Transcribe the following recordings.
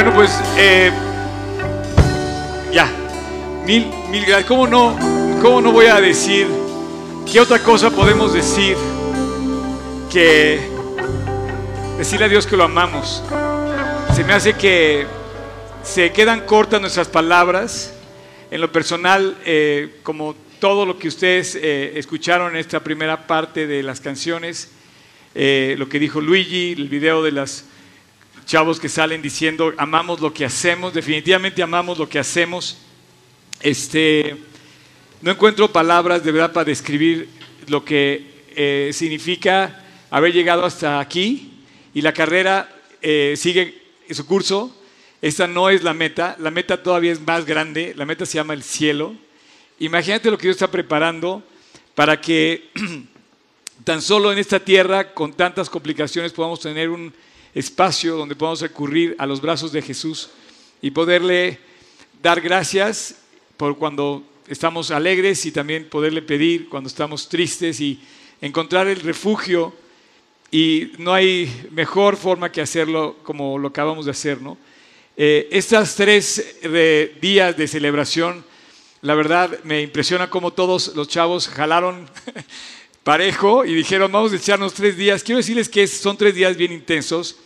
Bueno, pues eh, ya. Mil, mil gracias. ¿Cómo no, ¿Cómo no voy a decir qué otra cosa podemos decir que decirle a Dios que lo amamos? Se me hace que se quedan cortas nuestras palabras. En lo personal, eh, como todo lo que ustedes eh, escucharon en esta primera parte de las canciones, lo que dijo Luigi, el video de los chavos que salen diciendo amamos lo que hacemos, definitivamente amamos lo que hacemos. Este, no encuentro palabras de verdad para describir lo que significa haber llegado hasta aquí y la carrera sigue su curso esta no es la meta, la meta todavía es más grande, la meta se llama el cielo. Imagínate lo que Dios está preparando para que tan solo en esta tierra, con tantas complicaciones, podamos tener un espacio donde podamos recurrir a los brazos de Jesús y poderle dar gracias por cuando estamos alegres y también poderle pedir cuando estamos tristes y encontrar el refugio. Y no hay mejor forma que hacerlo como lo acabamos de hacer, ¿no? Eh, estas tres eh, días de celebración, la verdad me impresiona cómo todos los chavos jalaron parejo y dijeron, vamos a echarnos tres días. Quiero decirles que son tres días bien intensos.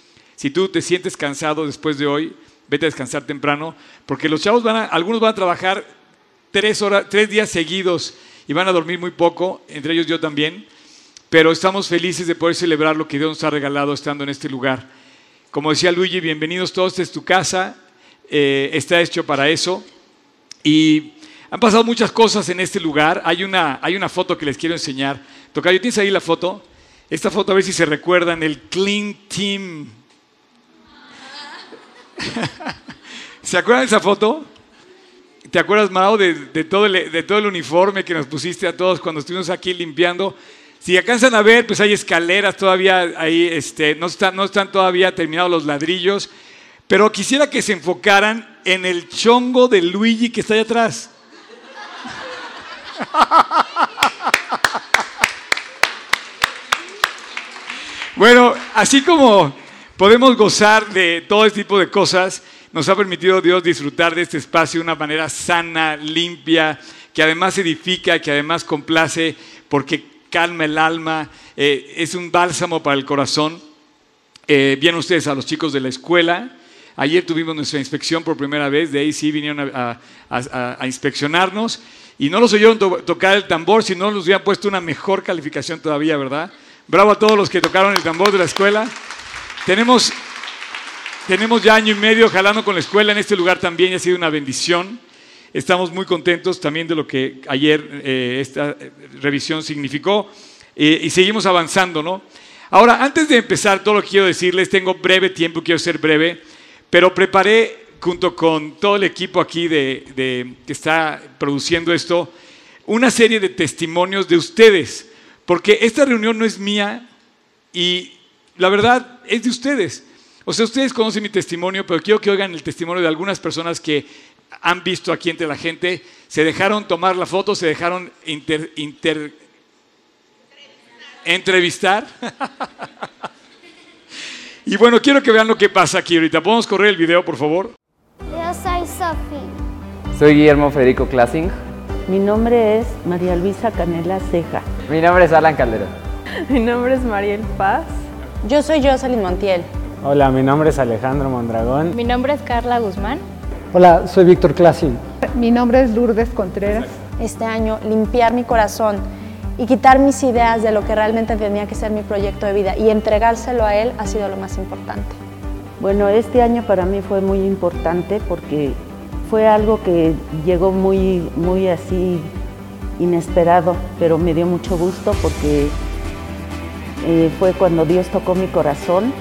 Si tú te sientes cansado después de hoy, vete a descansar temprano, porque los chavos van a, algunos van a trabajar tres, horas, tres días seguidos y van a dormir muy poco, entre ellos yo también, pero estamos felices de poder celebrar lo que Dios nos ha regalado estando en este lugar. Como decía Luigi, bienvenidos todos, esta es tu casa, eh, está hecho para eso. Y han pasado muchas cosas en este lugar. Hay una, hay una foto que les quiero enseñar. Tocayo, ¿tienes ahí la foto? Esta foto, a ver si se recuerdan, el Clean Team. ¿Se acuerdan de esa foto? ¿Te acuerdas, Mao, de, todo el uniforme que nos pusiste a todos cuando estuvimos aquí limpiando? Si alcanzan a ver, pues hay escaleras todavía ahí, este, no, están, no están todavía terminados los ladrillos, pero quisiera que se enfocaran en el chongo de Luigi que está ahí atrás. Bueno, así como podemos gozar de todo este tipo de cosas, nos ha permitido Dios disfrutar de este espacio de una manera sana, limpia, que además edifica, que además complace, porque calma el alma, eh, es un bálsamo para el corazón. Eh, ustedes a los chicos de la escuela. Ayer tuvimos nuestra inspección por primera vez, de ahí sí vinieron a, inspeccionarnos y no los oyeron tocar el tambor, si no nos hubieran puesto una mejor calificación todavía, ¿verdad? Bravo a todos los que tocaron el tambor de la escuela. Tenemos, tenemos ya año y medio jalando con la escuela en este lugar también, ha sido una bendición. Estamos muy contentos también de lo que ayer eh, esta revisión significó eh, y seguimos avanzando, ¿no? Ahora, antes de empezar todo lo que quiero decirles, tengo breve tiempo, quiero ser breve, pero preparé junto con todo el equipo aquí de, que está produciendo esto, una serie de testimonios de ustedes, porque esta reunión no es mía y la verdad es de ustedes. O sea, ustedes conocen mi testimonio, pero quiero que oigan el testimonio de algunas personas que han visto aquí entre la gente, se dejaron tomar la foto, se dejaron entrevistar. y bueno, quiero que vean lo que pasa aquí ahorita. ¿Podemos correr el video, por favor? Yo soy Sofi. Soy Guillermo Federico Classing. Mi nombre es María Luisa Canela Ceja. Mi nombre es Alan Caldero. Mi nombre es Mariel Paz. Yo soy Jocelyn Montiel. Hola, mi nombre es Alejandro Mondragón. Mi nombre es Carla Guzmán. Hola, soy Víctor Classing. Mi nombre es Lourdes Contreras. Este año, limpiar mi corazón y quitar mis ideas de lo que realmente tenía que ser mi proyecto de vida y entregárselo a él ha sido lo más importante. Bueno, este año para mí fue muy importante porque fue algo que llegó muy, muy así inesperado, pero me dio mucho gusto porque eh, fue cuando Dios tocó mi corazón.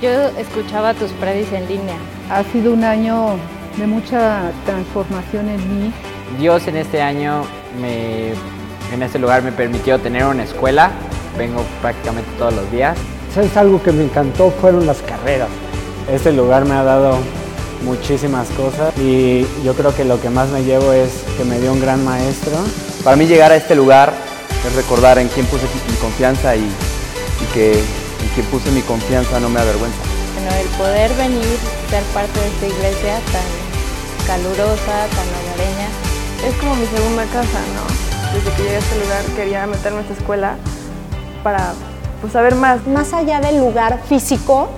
Yo escuchaba tus predis en línea ha sido un año de mucha transformación en mí. Dios en este año, me, en este lugar me permitió tener una escuela. Vengo prácticamente todos los días. ¿Sabes algo que me encantó? Fueron las carreras. Este lugar me ha dado muchísimas cosas y yo creo que lo que más me llevo es que me dio un gran maestro. Para mí llegar a este lugar es recordar en quién puse mi confianza y, y que en quien puse mi confianza no me avergüenza. En sino el poder venir, ser parte de esta iglesia tan calurosa, tan hogareña. Es como mi segunda casa, ¿no? Desde que llegué a este lugar quería meterme a esta escuela para pues, saber más. Más allá del lugar físico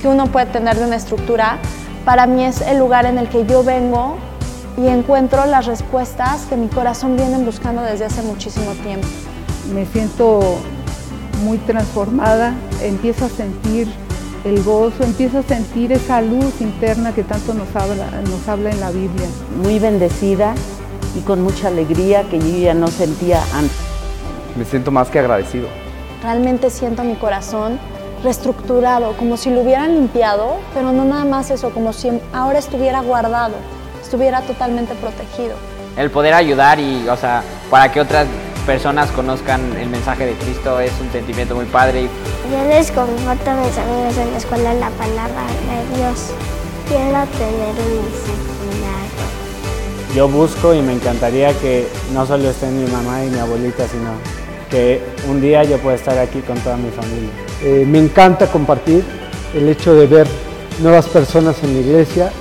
que uno puede tener de una estructura, para mí es el lugar en el que yo vengo y encuentro las respuestas que mi corazón viene buscando desde hace muchísimo tiempo. Me siento muy transformada, empiezo a sentir el gozo, empiezo a sentir esa luz interna que tanto nos habla, nos habla en la Biblia. Muy bendecida y con mucha alegría que yo ya no sentía antes. Me siento más que agradecido. Realmente siento mi corazón reestructurado, como si lo hubieran limpiado, pero no nada más eso, como si ahora estuviera guardado, estuviera totalmente protegido. El poder ayudar y, o sea, para que otras personas conozcan el mensaje de Cristo es un sentimiento muy padre. Yo les comparto a mis amigos en la escuela la palabra de Dios. Quiero tener un milagro. Yo busco y me encantaría que no solo estén mi mamá y mi abuelita, sino que un día yo pueda estar aquí con toda mi familia. Eh, me encanta compartir el hecho de ver nuevas personas en la iglesia.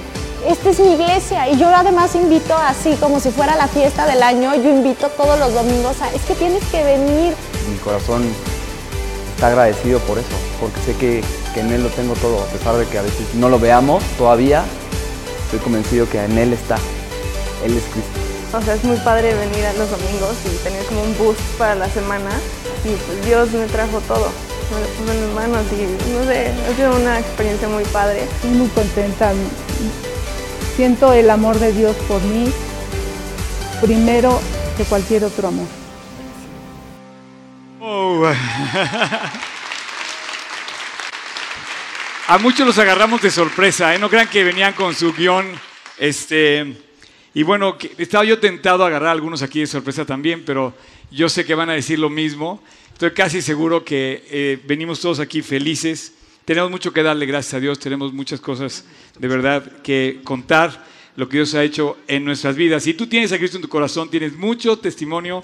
Esta es mi iglesia y yo además invito así como si fuera la fiesta del año, yo invito todos los domingos a, es que tienes que venir. Mi corazón está agradecido por eso, porque sé que, que en Él lo tengo todo, a pesar de que a veces no lo veamos todavía, estoy convencido que en Él está, Él es Cristo. O sea, es muy padre venir a los domingos y tener como un boost para la semana y pues Dios me trajo todo. Me lo puso en mis manos y no sé, ha sido una experiencia muy padre. Estoy muy contenta. Siento el amor de Dios por mí primero que cualquier otro amor. Oh. A muchos los agarramos de sorpresa, ¿eh? no crean que venían con su guion. Este, y bueno, estaba yo tentado a agarrar a algunos aquí de sorpresa también, pero yo sé que van a decir lo mismo. Estoy casi seguro que eh, venimos todos aquí felices. Tenemos mucho que darle gracias a Dios, tenemos muchas cosas de verdad que contar, lo que Dios ha hecho en nuestras vidas. Si tú tienes a Cristo en tu corazón, tienes mucho testimonio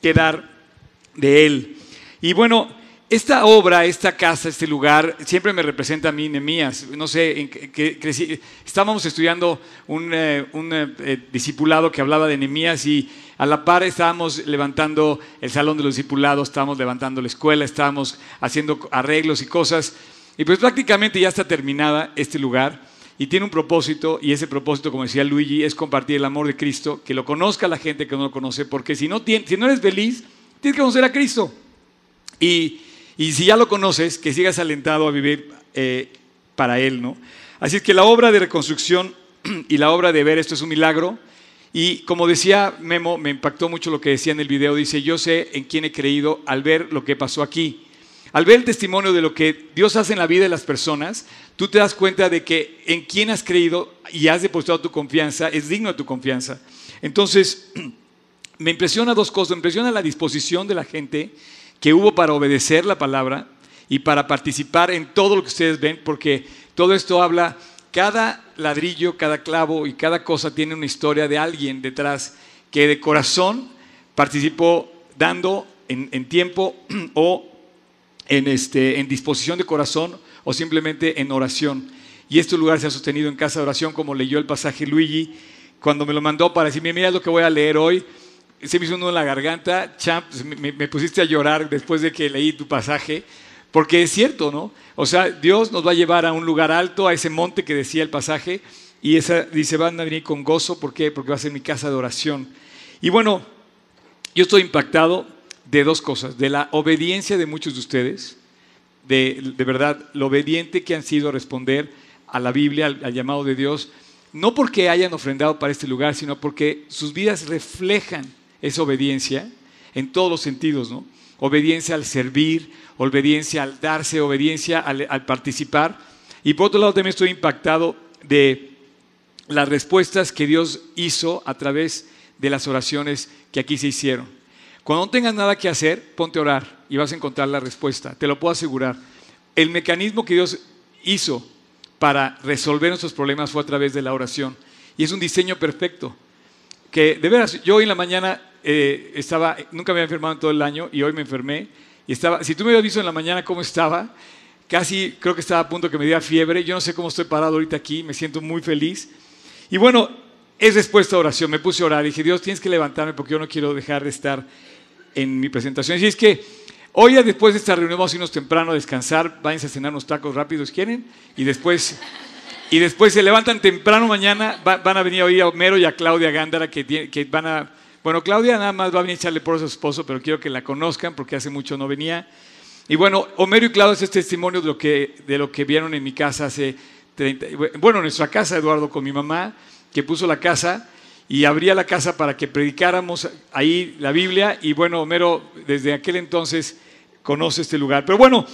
que dar de Él. Y bueno, esta obra, esta casa, este lugar, siempre me representa a mí, Nemías. No sé, en qué crecí- estábamos estudiando un, eh, un, eh, eh, discipulado que hablaba de Nemías y a la par estábamos levantando el salón de los discipulados, estábamos levantando la escuela, estábamos haciendo arreglos y cosas. Y pues prácticamente ya está terminada este lugar y tiene un propósito y ese propósito, como decía Luigi, es compartir el amor de Cristo, que lo conozca la gente que no lo conoce, porque si no, si no eres feliz, tienes que conocer a Cristo. Y, y si ya lo conoces, que sigas alentado a vivir eh, para Él, ¿no? Así es que la obra de reconstrucción y la obra de ver esto es un milagro. Y como decía Memo, me impactó mucho lo que decía en el video. Dice, yo sé en quién he creído al ver lo que pasó aquí. Al ver el testimonio de lo que Dios hace en la vida de las personas, tú te das cuenta de que en quién has creído y has depositado tu confianza es digno de tu confianza. Entonces, me impresiona dos cosas. Me impresiona la disposición de la gente que hubo para obedecer la palabra y para participar en todo lo que ustedes ven, porque todo esto habla, cada ladrillo, cada clavo y cada cosa tiene una historia de alguien detrás que de corazón participó dando en, en tiempo o en, este, en disposición de corazón o simplemente en oración. Y este lugar se ha sostenido en casa de oración, como leyó el pasaje Luigi, cuando me lo mandó para decirme, mira lo que voy a leer hoy. Se me hizo uno en la garganta, champ, me, me- pusiste a llorar después de que leí tu pasaje, porque es cierto, ¿no? O sea, Dios nos va a llevar a un lugar alto, a ese monte que decía el pasaje, y esa dice, van a venir con gozo, ¿por qué? Porque va a ser mi casa de oración. Y bueno, yo estoy impactado de dos cosas, de la obediencia de muchos de ustedes, de, de verdad, lo obediente que han sido a responder a la Biblia, al, llamado de Dios, no porque hayan ofrendado para este lugar, sino porque sus vidas reflejan esa obediencia en todos los sentidos, ¿no? Obediencia al servir, obediencia al darse, obediencia al, al participar. Y por otro lado también estoy impactado de las respuestas que Dios hizo a través de las oraciones que aquí se hicieron. Cuando no tengas nada que hacer, ponte a orar y vas a encontrar la respuesta, te lo puedo asegurar. El mecanismo que Dios hizo para resolver nuestros problemas fue a través de la oración y es un diseño perfecto. Que de veras, yo hoy en la mañana eh, estaba, nunca me había enfermado en todo el año y hoy me enfermé y estaba, si tú me hubieras visto en la mañana cómo estaba, casi creo que estaba a punto que me diera fiebre. Yo no sé cómo estoy parado ahorita aquí, me siento muy feliz. Y bueno, es respuesta a oración. Me puse a orar y dije, Dios, tienes que levantarme porque yo no quiero dejar de estar en mi presentación. Y es que hoy, después de esta reunión, vamos a irnos temprano a descansar. Váyanse a cenar unos tacos rápidos, ¿quieren? Y después, y después se levantan temprano mañana. van a venir hoy a Homero y a Claudia Gándara que, que van a. Bueno, Claudia nada más va a venir a echarle por a su esposo, pero quiero que la conozcan porque hace mucho no venía. Y bueno, Homero y Claudio es testimonio de lo que, de lo que vieron en mi casa hace 30. Bueno, en nuestra casa, Eduardo, con mi mamá, que puso la casa y abría la casa para que predicáramos ahí la Biblia. Y bueno, Homero desde aquel entonces conoce este lugar. Pero bueno,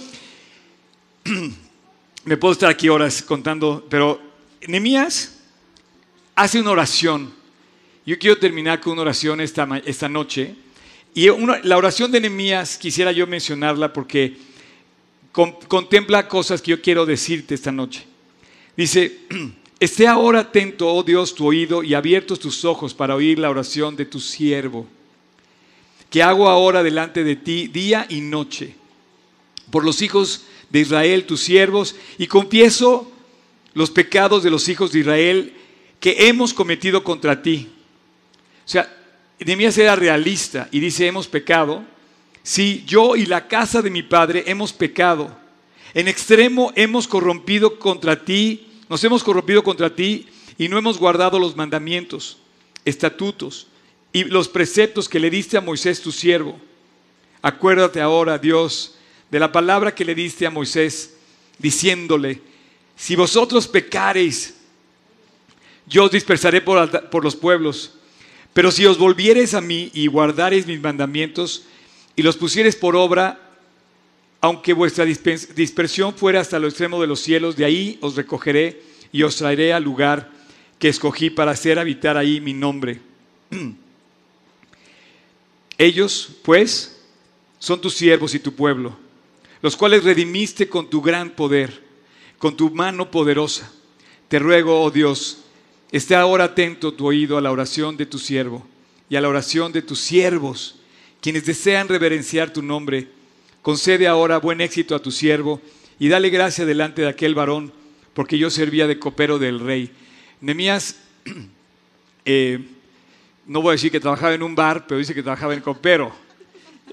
me puedo estar aquí horas contando, pero Nehemías hace una oración. Yo quiero terminar con una oración esta, esta noche. Y la oración de Nehemías quisiera yo mencionarla porque contempla cosas que yo quiero decirte esta noche. Dice, Esté ahora atento, oh Dios, tu oído y abiertos tus ojos para oír la oración de tu siervo, que hago ahora delante de ti día y noche, por los hijos de Israel, tus siervos, y confieso los pecados de los hijos de Israel que hemos cometido contra ti. O sea, Nehemías era realista y dice, hemos pecado. Sí, yo y la casa de mi padre hemos pecado. En extremo hemos corrompido contra ti nos hemos corrompido contra ti y no hemos guardado los mandamientos, estatutos y los preceptos que le diste a Moisés tu siervo. Acuérdate ahora, Dios, de la palabra que le diste a Moisés, diciéndole, si vosotros pecareis, yo os dispersaré por, los pueblos, pero si os volviereis a mí y guardareis mis mandamientos y los pusiereis por obra, aunque vuestra dispersión fuera hasta lo extremo de los cielos, de ahí os recogeré y os traeré al lugar que escogí para hacer habitar ahí mi nombre. Ellos, pues, son tus siervos y tu pueblo, los cuales redimiste con tu gran poder, con tu mano poderosa. Te ruego, oh Dios, esté ahora atento tu oído a la oración de tu siervo y a la oración de tus siervos, quienes desean reverenciar tu nombre Concede ahora buen éxito a tu siervo y dale gracia delante de aquel varón, porque yo servía de copero del rey. Nemías, eh, no voy a decir que trabajaba en un bar, pero dice que trabajaba en copero.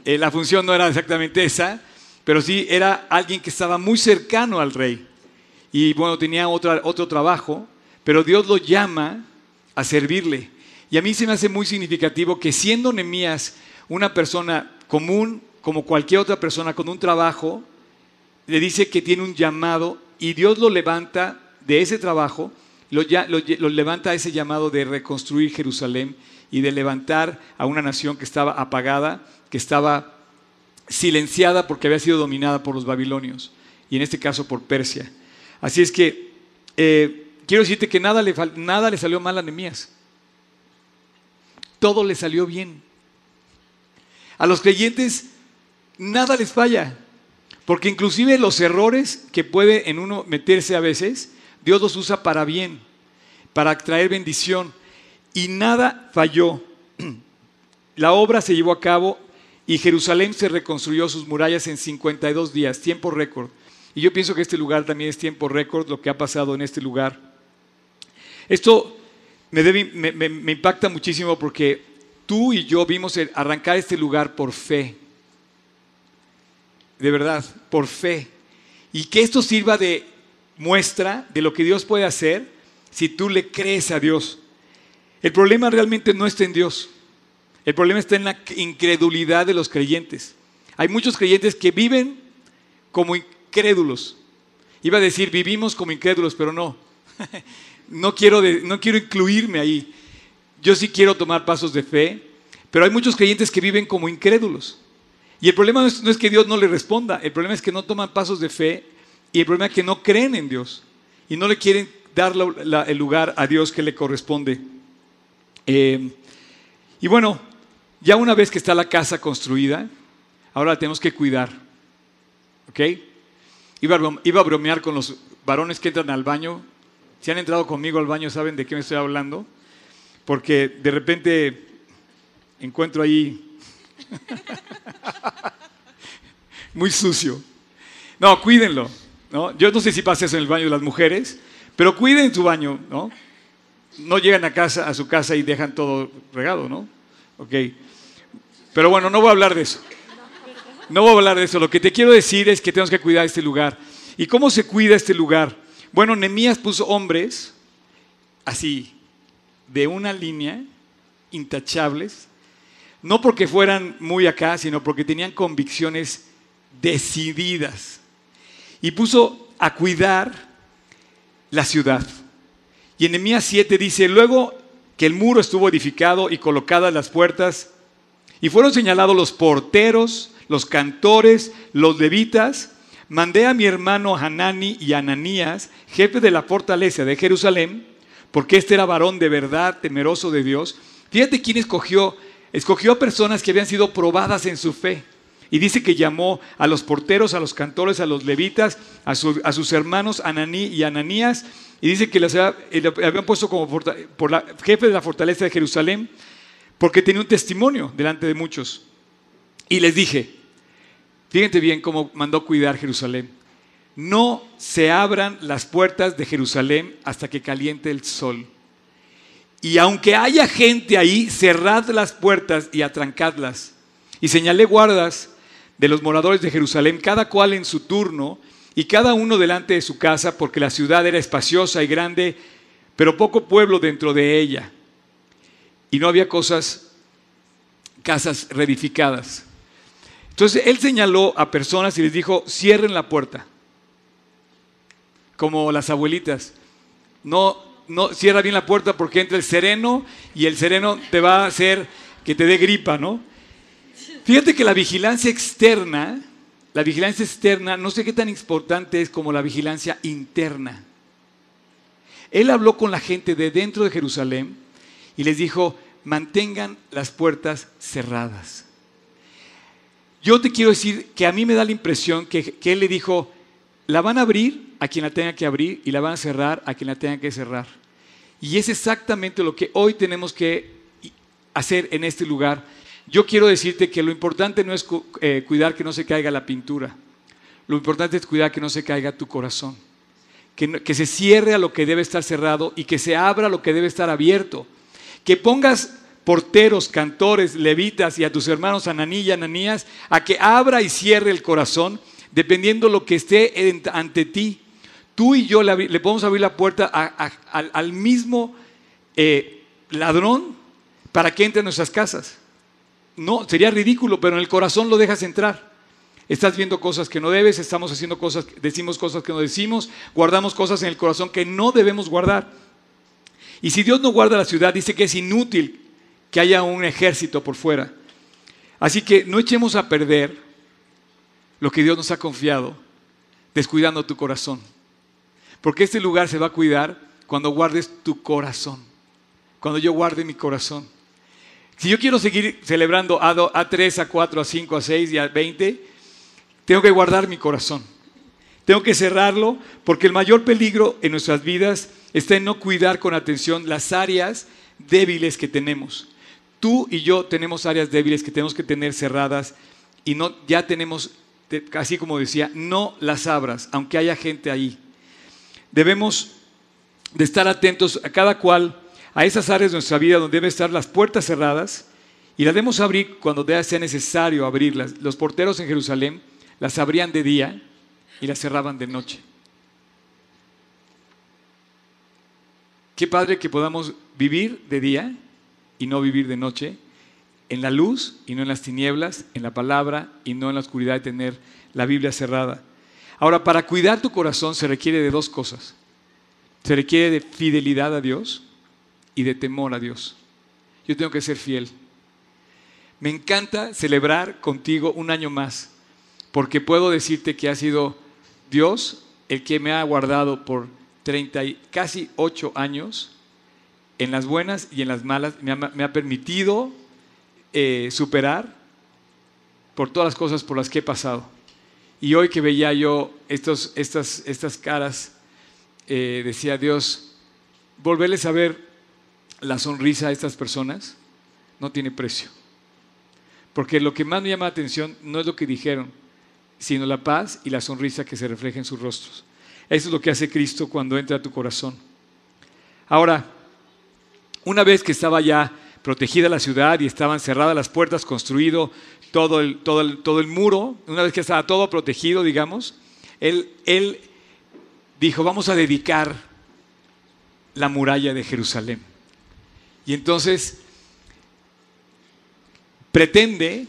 Eh, la función no era exactamente esa, pero sí era alguien que estaba muy cercano al rey. Y bueno, tenía otro trabajo, pero Dios lo llama a servirle. Y a mí se me hace muy significativo que siendo Nemías una persona común, como cualquier otra persona con un trabajo, le dice que tiene un llamado y Dios lo levanta de ese trabajo, lo, levanta a ese llamado de reconstruir Jerusalén y de levantar a una nación que estaba apagada, que estaba silenciada porque había sido dominada por los babilonios y en este caso por Persia. Así es que eh, quiero decirte que nada le, nada le salió mal a Nehemías. Todo le salió bien. A los creyentes nada les falla. Porque inclusive los errores que puede en uno meterse a veces, Dios los usa para bien, para traer bendición. Y nada falló. La obra se llevó a cabo y Jerusalén se reconstruyó sus murallas en 52 días, tiempo récord. Y yo pienso que este lugar también es tiempo récord, lo que ha pasado en este lugar. Esto me, me impacta muchísimo porque tú y yo vimos arrancar este lugar por fe de verdad, por fe. Y que esto sirva de muestra de lo que Dios puede hacer si tú le crees a Dios. El problema realmente no está en Dios. El problema está en la incredulidad de los creyentes. Hay muchos creyentes que viven como incrédulos. Iba a decir, vivimos como incrédulos, pero no. no, quiero no quiero incluirme ahí. Yo sí quiero tomar pasos de fe, pero hay muchos creyentes que viven como incrédulos. Y el problema no es, que Dios no le responda, el problema es que no toman pasos de fe y el problema es que no creen en Dios y no le quieren dar el lugar a Dios que le corresponde. Eh, y bueno, ya una vez que está la casa construida, ahora la tenemos que cuidar. ¿Ok? Iba iba a bromear con los varones que entran al baño. Si han entrado conmigo al baño, saben de qué me estoy hablando. Porque de repente encuentro ahí Muy sucio. No, cuídenlo. ¿no? Yo no sé si pasa eso en el baño de las mujeres, pero cuiden su baño, ¿no? No llegan a casa, a su casa y dejan todo regado, ¿no? Ok. Pero bueno, no voy a hablar de eso. No voy a hablar de eso. Lo que te quiero decir es que tenemos que cuidar este lugar. ¿Y cómo se cuida este lugar? Bueno, Nemías puso hombres así, de una línea, intachables, no porque fueran muy acá, sino porque tenían convicciones decididas. Y puso a cuidar la ciudad. Y en Nehemías 7 dice, luego que el muro estuvo edificado y colocadas las puertas, y fueron señalados los porteros, los cantores, los levitas, mandé a mi hermano Hanani y Ananías, jefe de la fortaleza de Jerusalén, porque este era varón de verdad, temeroso de Dios. Fíjate quién escogió. Escogió a personas que habían sido probadas en su fe. Y dice que llamó a los porteros, a los cantores, a los levitas, a, sus hermanos Ananí y Ananías. Y dice que los habían puesto como por la, jefe de la fortaleza de Jerusalén, porque tenía un testimonio delante de muchos. Y les dije, fíjense bien cómo mandó cuidar Jerusalén. No se abran las puertas de Jerusalén hasta que caliente el sol. Y aunque haya gente ahí, cerrad las puertas y atrancadlas. Y señalé guardas de los moradores de Jerusalén, cada cual en su turno, y cada uno delante de su casa, porque la ciudad era espaciosa y grande, pero poco pueblo dentro de ella. Y no había cosas, casas reedificadas. Entonces él señaló a personas y les dijo, cierren la puerta como las abuelitas. No, no cierra bien la puerta porque entra el sereno y el sereno te va a hacer que te dé gripa, ¿no? Fíjate que la vigilancia externa, la vigilancia externa, no sé qué tan importante es como la vigilancia interna. Él habló con la gente de dentro de Jerusalén y les dijo, mantengan las puertas cerradas. Yo te quiero decir que a mí me da la impresión que, que él le dijo, la van a abrir a quien la tenga que abrir y la van a cerrar a quien la tenga que cerrar. Y es exactamente lo que hoy tenemos que hacer en este lugar. Yo quiero decirte que lo importante no es eh, cuidar que no se caiga la pintura. Lo importante es cuidar que no se caiga tu corazón. Que, que se cierre a lo que debe estar cerrado y que se abra a lo que debe estar abierto. Que pongas porteros, cantores, levitas y a tus hermanos Ananí y Ananías a que abra y cierre el corazón dependiendo lo que esté ante ti. Tú y yo le, podemos abrir la puerta al mismo eh, ladrón para que entre en nuestras casas. No, sería ridículo, pero en el corazón lo dejas entrar. Estás viendo cosas que no debes, estamos haciendo cosas, decimos cosas que no decimos, guardamos cosas en el corazón que no debemos guardar. Y si Dios no guarda la ciudad, dice que es inútil que haya un ejército por fuera. Así que no echemos a perder lo que Dios nos ha confiado, descuidando tu corazón. Porque este lugar se va a cuidar cuando guardes tu corazón, cuando yo guarde mi corazón. Si yo quiero seguir celebrando a 3, a 4, a 5, a 6 y a 20, tengo que guardar mi corazón. Tengo que cerrarlo porque el mayor peligro en nuestras vidas está en no cuidar con atención las áreas débiles que tenemos. Tú y yo tenemos áreas débiles que tenemos que tener cerradas y no ya tenemos así como decía, no las abras, aunque haya gente ahí. Debemos de estar atentos a cada cual a esas áreas de nuestra vida donde deben estar las puertas cerradas y las debemos abrir cuando sea necesario abrirlas. Los porteros en Jerusalén las abrían de día y las cerraban de noche. Qué padre que podamos vivir de día y no vivir de noche en la luz y no en las tinieblas, en la palabra y no en la oscuridad de tener la Biblia cerrada. Ahora, para cuidar tu corazón se requiere de dos cosas. Se requiere de fidelidad a Dios y de temor a Dios. Yo tengo que ser fiel. Me encanta celebrar contigo un año más, porque puedo decirte que ha sido Dios el que me ha guardado por 30 y casi 8 años, en las buenas y en las malas, me ha, permitido eh, superar por todas las cosas por las que he pasado. Y hoy que veía yo estos, estas, estas caras, eh, decía Dios, volverles a ver la sonrisa a estas personas no tiene precio. Porque lo que más me llama la atención no es lo que dijeron, sino la paz y la sonrisa que se refleja en sus rostros. Eso es lo que hace Cristo cuando entra a tu corazón. Ahora, una vez que estaba ya protegida la ciudad y estaban cerradas las puertas, construido todo el, todo el, todo el muro, una vez que estaba todo protegido, digamos, él, él dijo, vamos a dedicar la muralla de Jerusalén. Y entonces pretende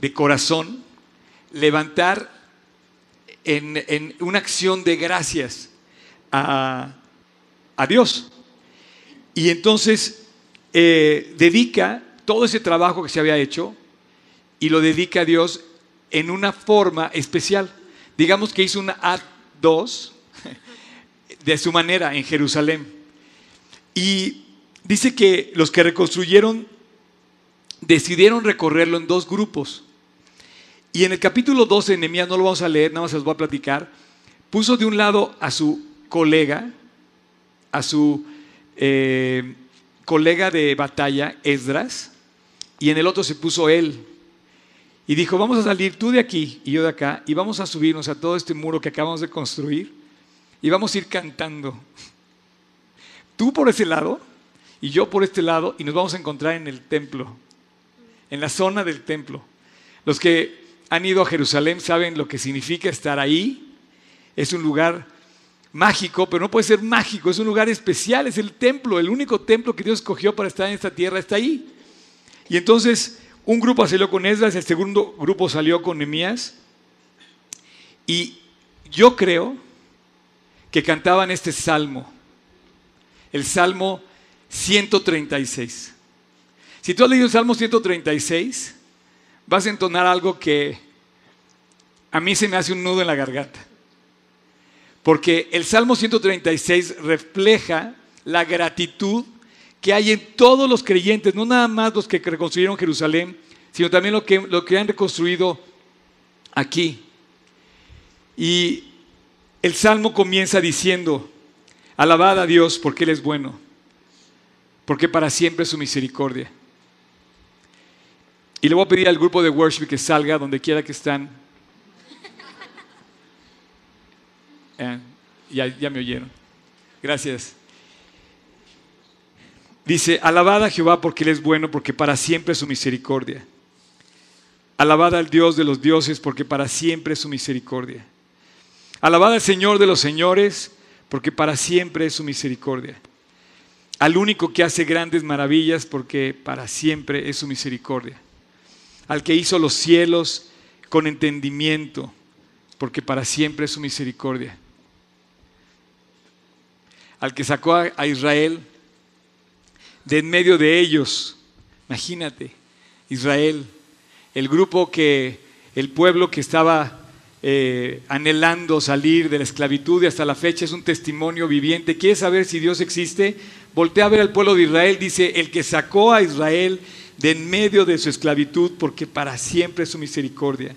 de corazón levantar en, una acción de gracias a, Dios. Y entonces eh, dedica todo ese trabajo que se había hecho y lo dedica a Dios en una forma especial. Digamos que hizo una A2 de su manera en Jerusalén. Y dice que los que reconstruyeron decidieron recorrerlo en dos grupos. Y en el capítulo 12 de Nehemías, no lo vamos a leer, nada más se los voy a platicar, puso de un lado a su colega, a su eh, colega de batalla, Esdras, y en el otro se puso él. Y dijo, vamos a salir tú de aquí y yo de acá, y vamos a subirnos a todo este muro que acabamos de construir, y vamos a ir cantando. Tú por ese lado, y yo por este lado, y nos vamos a encontrar en el templo, en la zona del templo. Los que han ido a Jerusalén saben lo que significa estar ahí. Es un lugar mágico, pero no puede ser mágico, es un lugar especial, es el templo, el único templo que Dios escogió para estar en esta tierra está ahí. Y entonces un grupo salió con Esdras, el segundo grupo salió con Nehemías. Y yo creo que cantaban este salmo, el Salmo 136. Si tú has leído el Salmo 136, vas a entonar algo que a mí se me hace un nudo en la garganta. Porque el Salmo 136 refleja la gratitud que hay en todos los creyentes, no nada más los que reconstruyeron Jerusalén, sino también los que, lo que han reconstruido aquí. Y el Salmo comienza diciendo, alabad a Dios porque Él es bueno, porque para siempre es su misericordia. Y le voy a pedir al grupo de worship que salga donde quiera que están. Ya, ya me oyeron. Gracias. Dice, alabad a Jehová porque Él es bueno, porque para siempre es su misericordia. Alabad al Dios de los dioses, porque para siempre es su misericordia. Alabad al Señor de los señores, porque para siempre es su misericordia. Al único que hace grandes maravillas, porque para siempre es su misericordia al que hizo los cielos con entendimiento, porque para siempre es su misericordia. Al que sacó a Israel de en medio de ellos, imagínate, Israel, el grupo que, el pueblo que estaba eh, anhelando salir de la esclavitud y hasta la fecha es un testimonio viviente. ¿Quieres saber si Dios existe? Voltea a ver al pueblo de Israel, dice, el que sacó a Israel de en medio de su esclavitud, porque para siempre es su misericordia.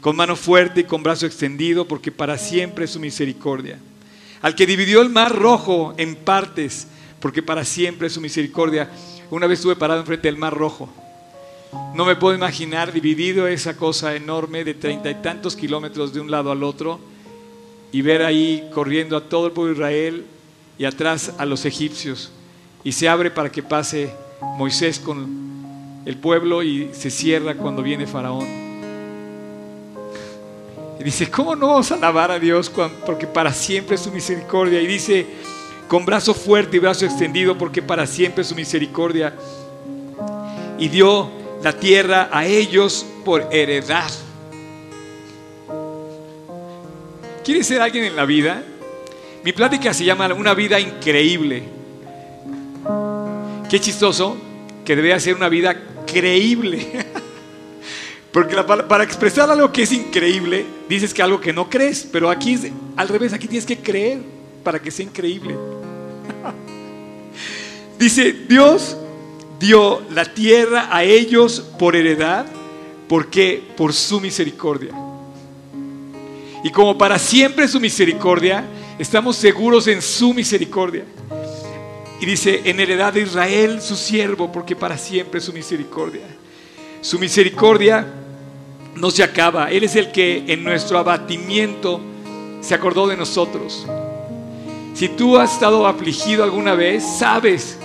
Con mano fuerte y con brazo extendido, porque para siempre es su misericordia. Al que dividió el mar rojo en partes, porque para siempre es su misericordia. Una vez estuve parado enfrente del mar rojo. No me puedo imaginar dividido esa cosa enorme de treinta y tantos kilómetros de un lado al otro y ver ahí corriendo a todo el pueblo de Israel y atrás a los egipcios. Y se abre para que pase Moisés con el pueblo y se cierra cuando viene Faraón. Y dice, ¿cómo no vamos a alabar a Dios? Porque para siempre es su misericordia. Y dice, con brazo fuerte y brazo extendido, porque para siempre es su misericordia. Y dio la tierra a ellos por heredad. ¿Quieres ser alguien en la vida? Mi plática se llama Una vida increíble. Qué chistoso que debe ser una vida creíble. Porque para expresar algo que es increíble, dices que algo que no crees, pero aquí es al revés, aquí tienes que creer para que sea increíble. Dice, Dios dio la tierra a ellos por heredad, porque por su misericordia. Y como para siempre su misericordia, estamos seguros en su misericordia. Y dice, en heredad de Israel, su siervo, porque para siempre su misericordia. Su misericordia no se acaba. Él es el que en nuestro abatimiento se acordó de nosotros. Si tú has estado afligido alguna vez, sabes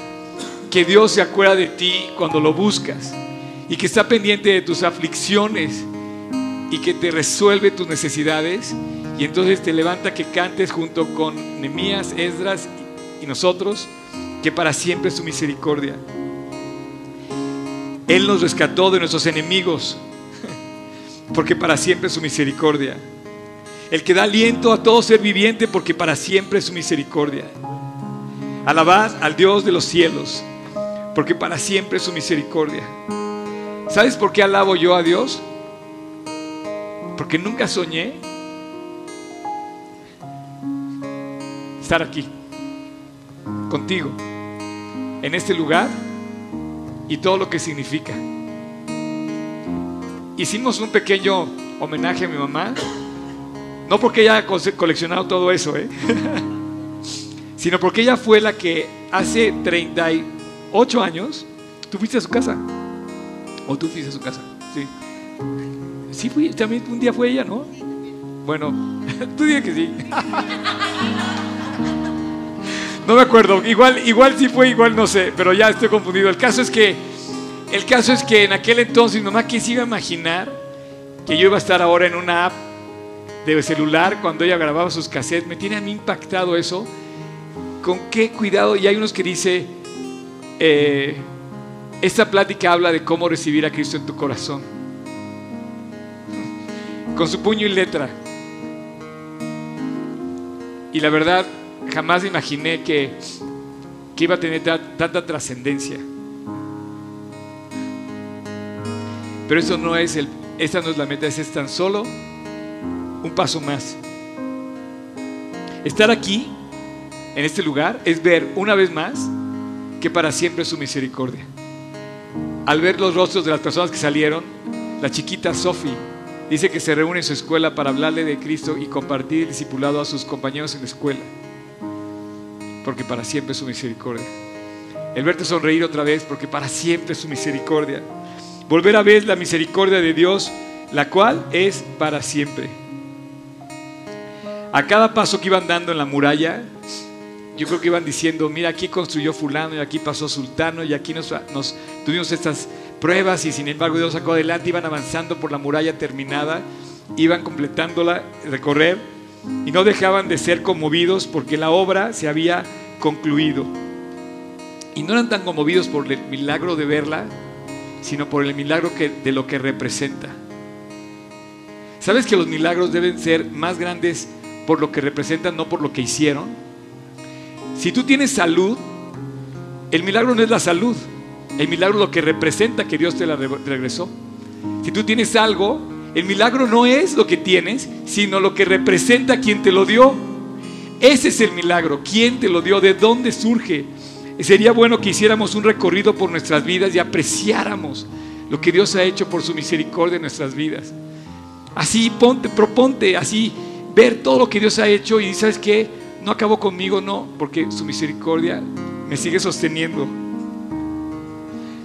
que Dios se acuerda de ti cuando lo buscas y que está pendiente de tus aflicciones y que te resuelve tus necesidades. Y entonces te levanta que cantes junto con Nemías, Esdras y nosotros, que para siempre es su misericordia. Él nos rescató de nuestros enemigos, porque para siempre es su misericordia. El que da aliento a todo ser viviente, porque para siempre es su misericordia. Alabad al Dios de los cielos, porque para siempre es su misericordia. ¿Sabes por qué alabo yo a Dios? Porque nunca soñé estar aquí, contigo, en este lugar y todo lo que significa. Hicimos un pequeño homenaje a mi mamá, no porque ella haya coleccionado todo eso, ¿eh? sino porque ella fue la que hace 38 años, tú fuiste a su casa, o tú fuiste a su casa, sí. Sí, fui, también un día fue ella, ¿no? Bueno, tú dices que sí. No me acuerdo, igual, igual sí fue, igual no sé, pero ya estoy confundido. El caso es que, el caso es que en aquel entonces, mi mamá, ¿qué se iba a imaginar que yo iba a estar ahora en una app de celular cuando ella grababa sus cassettes? Me tiene a mí impactado eso. Con qué cuidado, y hay unos que dice, eh, esta plática habla de cómo recibir a Cristo en tu corazón. Con su puño y letra. Y la verdad, jamás imaginé que, que iba a tener tanta trascendencia. Pero eso no es el, esta no es la meta, es tan solo un paso más. Estar aquí, en este lugar, es ver una vez más que para siempre es su misericordia. Al ver los rostros de las personas que salieron, la chiquita Sophie dice que se reúne en su escuela para hablarle de Cristo y compartir el discipulado a sus compañeros en la escuela porque para siempre es su misericordia. El verte sonreír otra vez, porque para siempre es su misericordia. Volver a ver la misericordia de Dios, la cual es para siempre. A cada paso que iban dando en la muralla, yo creo que iban diciendo, mira, aquí construyó fulano y aquí pasó sultano y aquí nos, tuvimos estas pruebas y sin embargo Dios sacó adelante, iban avanzando por la muralla terminada, iban completándola, recorrer y no dejaban de ser conmovidos porque la obra se había concluido. Y no eran tan conmovidos por el milagro de verla, sino por el milagro de lo que representa. ¿Sabes que los milagros deben ser más grandes por lo que representan, no por lo que hicieron? Si tú tienes salud, el milagro no es la salud, el milagro es lo que representa que Dios te la regresó. Si tú tienes algo, el milagro no es lo que tienes, sino lo que representa quien te lo dio. Ese es el milagro. ¿Quién te lo dio? ¿De dónde surge? Sería bueno que hiciéramos un recorrido por nuestras vidas y apreciáramos lo que Dios ha hecho por su misericordia en nuestras vidas. Así ponte, proponte, así ver todo lo que Dios ha hecho y sabes que no acabó conmigo, no, porque su misericordia me sigue sosteniendo.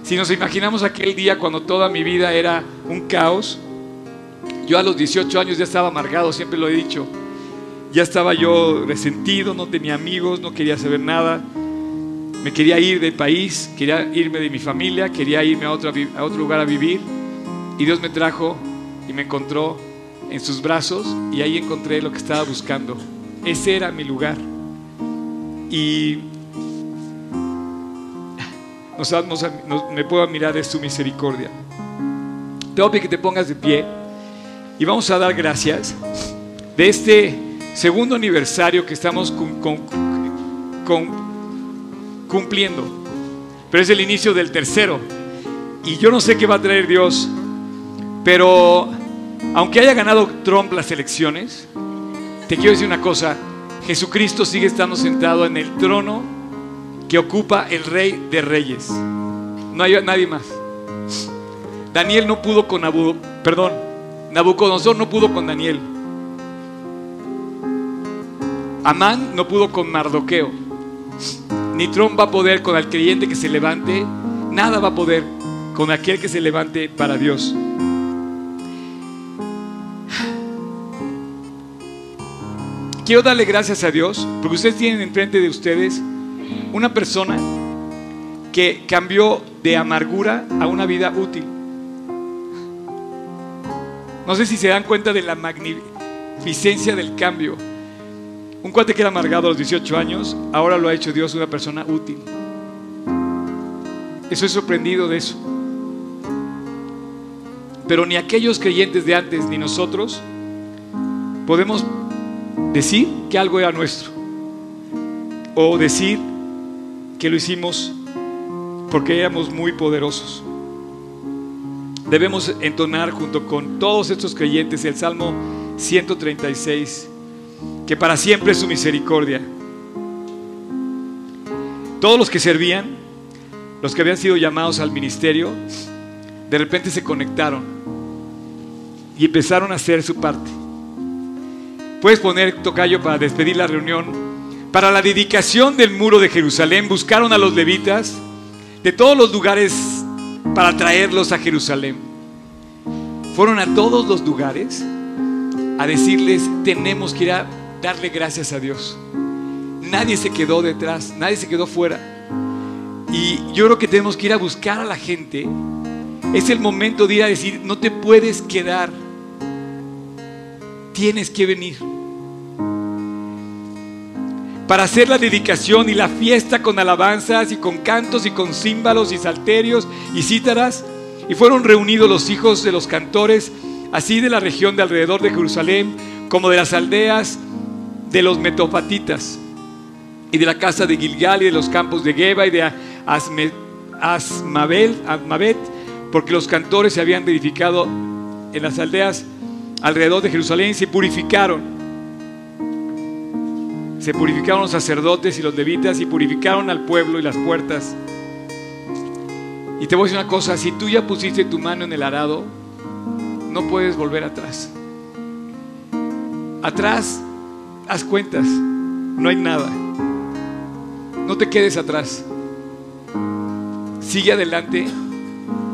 Si nos imaginamos aquel día cuando toda mi vida era un caos, yo a los 18 años ya estaba amargado, siempre lo he dicho. Ya estaba yo resentido, no tenía amigos, no quería saber nada. Me quería ir del país, quería irme de mi familia, quería irme a otro, a otro lugar a vivir. Y Dios me trajo y me encontró en sus brazos y ahí encontré lo que estaba buscando. Ese era mi lugar. Y me puedo mirar de su misericordia. Te que te pongas de pie. Y vamos a dar gracias de este segundo aniversario que estamos cumpliendo. Pero es el inicio del tercero. Y yo no sé qué va a traer Dios. Pero aunque haya ganado Trump las elecciones, te quiero decir una cosa. Jesucristo sigue estando sentado en el trono que ocupa el rey de reyes. No hay nadie más. Daniel no pudo con Abu, perdón, Nabucodonosor no pudo con Daniel. Amán no pudo con Mardoqueo. Ni Trump va a poder con el creyente que se levante. Nada va a poder con aquel que se levante para quiero darle gracias a Dios porque ustedes tienen enfrente de ustedes una persona que cambió de amargura a una vida útil. No sé si se dan cuenta de la magnificencia del cambio. Un cuate que era amargado a los 18 años, ahora lo ha hecho Dios una persona útil. Estoy sorprendido de eso. Pero ni aquellos creyentes de antes ni nosotros podemos decir que algo era nuestro. O decir que lo hicimos porque éramos muy poderosos. Debemos entonar junto con todos estos creyentes el Salmo 136, que para siempre es su misericordia. Todos los que servían, los que habían sido llamados al ministerio, de repente se conectaron y empezaron a hacer su parte. Puedes poner tocayo para despedir la reunión. Para la dedicación del muro de Jerusalén buscaron a los levitas de todos los lugares para traerlos a Jerusalén. Fueron a todos los lugares a decirles, tenemos que ir a darle gracias a Dios. Nadie se quedó detrás, nadie se quedó fuera. Y yo creo que tenemos que ir a buscar a la gente. Es el momento de ir a decir, no te puedes quedar. Tienes que venir para hacer la dedicación y la fiesta con alabanzas y con cantos y con címbalos y salterios y cítaras. Y fueron reunidos los hijos de los cantores, así de la región de alrededor de Jerusalén, como de las aldeas de los metopatitas, y de la casa de Gilgal y de los campos de Geba y de Asmabel, Asmabet, porque los cantores se habían edificado en las aldeas alrededor de Jerusalén y se purificaron se purificaron los sacerdotes y los levitas y purificaron al pueblo y las puertas. Y te voy a decir una cosa, si tú ya pusiste tu mano en el arado, no puedes volver atrás. Atrás, haz cuentas, no hay nada. No te quedes atrás. Sigue adelante,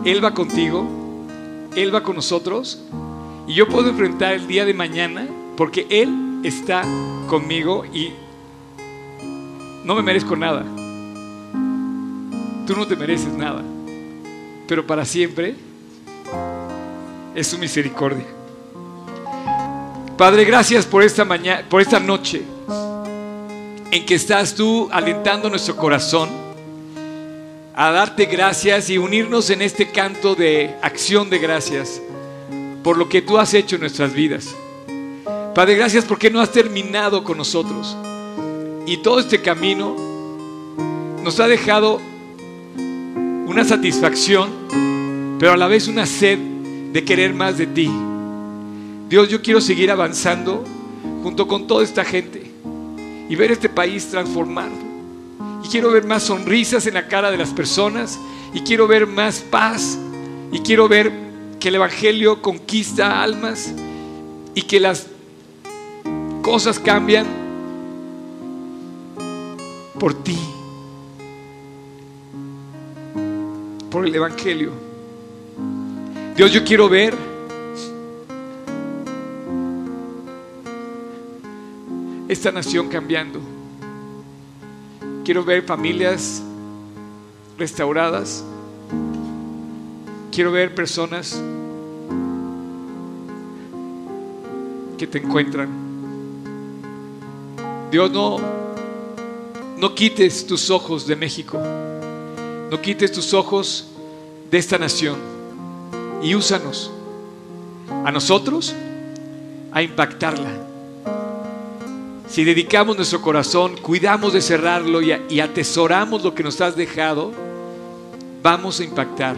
Él va contigo, Él va con nosotros y yo puedo enfrentar el día de mañana porque Él está conmigo y no me merezco nada. Tú no te mereces nada. Pero para siempre es su misericordia. Padre, gracias por esta mañana, por esta noche en que estás tú alentando nuestro corazón a darte gracias y unirnos en este canto de acción de gracias por lo que tú has hecho en nuestras vidas. Padre, gracias porque no has terminado con nosotros. Y todo este camino nos ha dejado una satisfacción, pero a la vez una sed de querer más de ti. Dios, yo quiero seguir avanzando junto con toda esta gente y ver este país transformado. Y quiero ver más sonrisas en la cara de las personas y quiero ver más paz y quiero ver que el Evangelio conquista almas y que las cosas cambian por ti, por el Evangelio. Dios, yo quiero ver esta nación cambiando. Quiero ver familias restauradas. Quiero ver personas que te encuentran. Dios, no, no quites tus ojos de México. No quites tus ojos de esta nación. Y úsanos a nosotros a impactarla. Si dedicamos nuestro corazón, cuidamos de cerrarlo y, y atesoramos lo que nos has dejado, vamos a impactar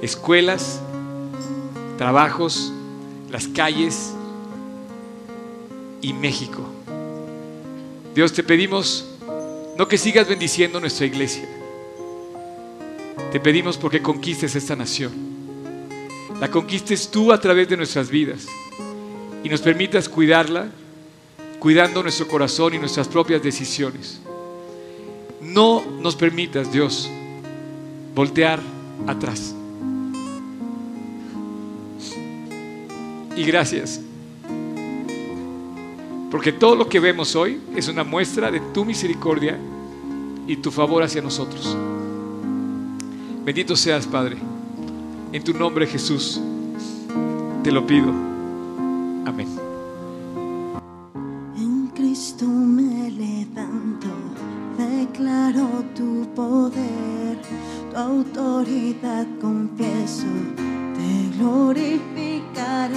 escuelas, trabajos, las calles y México. Dios, te pedimos no que sigas bendiciendo nuestra iglesia. Te pedimos porque conquistes esta nación. La conquistes tú a través de nuestras vidas y nos permitas cuidarla, cuidando nuestro corazón y nuestras propias decisiones. No nos permitas, Dios, voltear atrás. Y gracias Porque todo lo que vemos hoy es una muestra de tu misericordia y tu favor hacia nosotros. Bendito seas, Padre. En tu nombre, Jesús, te lo pido. Amén. En Cristo me levanto, declaro tu poder, tu autoridad confieso, te glorificaré.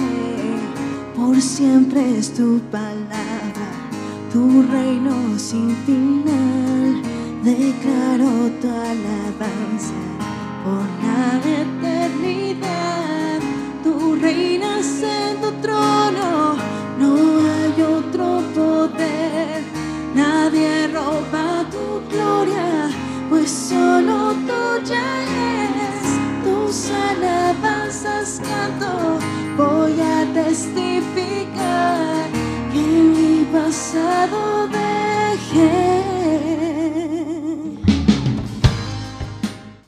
Por siempre es tu palabra, tu reino sin final. Declaro tu alabanza por la eternidad.